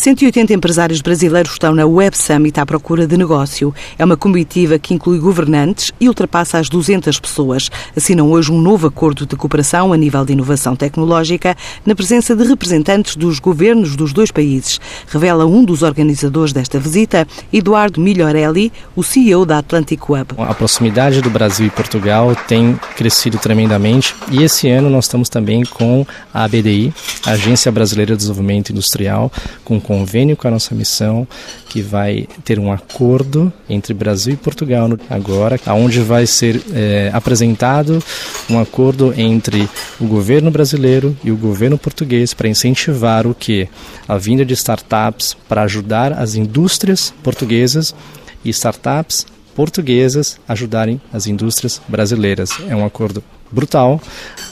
180 empresários brasileiros estão na Web Summit à procura de negócio. É uma comitiva que inclui governantes e ultrapassa as 200 pessoas. Assinam hoje um novo acordo de cooperação a nível de inovação tecnológica na presença de representantes dos governos dos dois países. Revela um dos organizadores desta visita, Eduardo Migliorelli, o CEO da Atlantic Web. A proximidade do Brasil e Portugal tem crescido tremendamente e esse ano nós estamos também com a ABDI, a Agência Brasileira de Desenvolvimento Industrial, com convênio com a nossa missão, que vai ter um acordo entre Brasil e Portugal agora, onde vai ser é, apresentado um acordo entre o governo brasileiro e o governo português para incentivar o que? A vinda de startups para ajudar as indústrias portuguesas e startups portuguesas ajudarem as indústrias brasileiras. É um acordo brutal,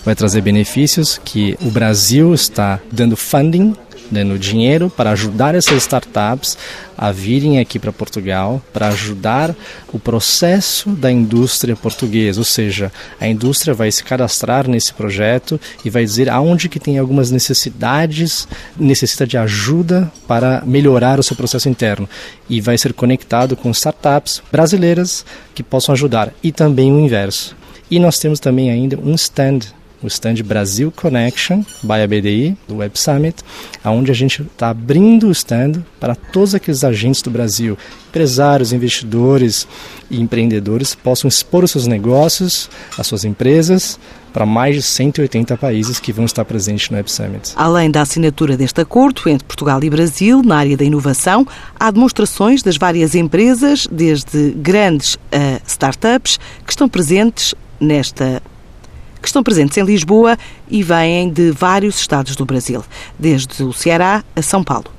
vai trazer benefícios que o Brasil está dando funding dando dinheiro para ajudar essas startups a virem aqui para Portugal, para ajudar o processo da indústria portuguesa, ou seja, a indústria vai se cadastrar nesse projeto e vai dizer aonde que tem algumas necessidades, necessita de ajuda para melhorar o seu processo interno. E vai ser conectado com startups brasileiras que possam ajudar. E também o inverso. E nós temos também ainda um stand o stand Brasil Connection by ABDI, do Web Summit, onde a gente está abrindo o stand para todos aqueles agentes do Brasil, empresários, investidores e empreendedores possam expor os seus negócios, as suas empresas, para mais de 180 países que vão estar presentes no Web Summit. Além da assinatura deste acordo entre Portugal e Brasil na área da inovação, há demonstrações das várias empresas, desde grandes a startups, que estão presentes nesta que estão presentes em Lisboa e vêm de vários estados do Brasil, desde o Ceará a São Paulo.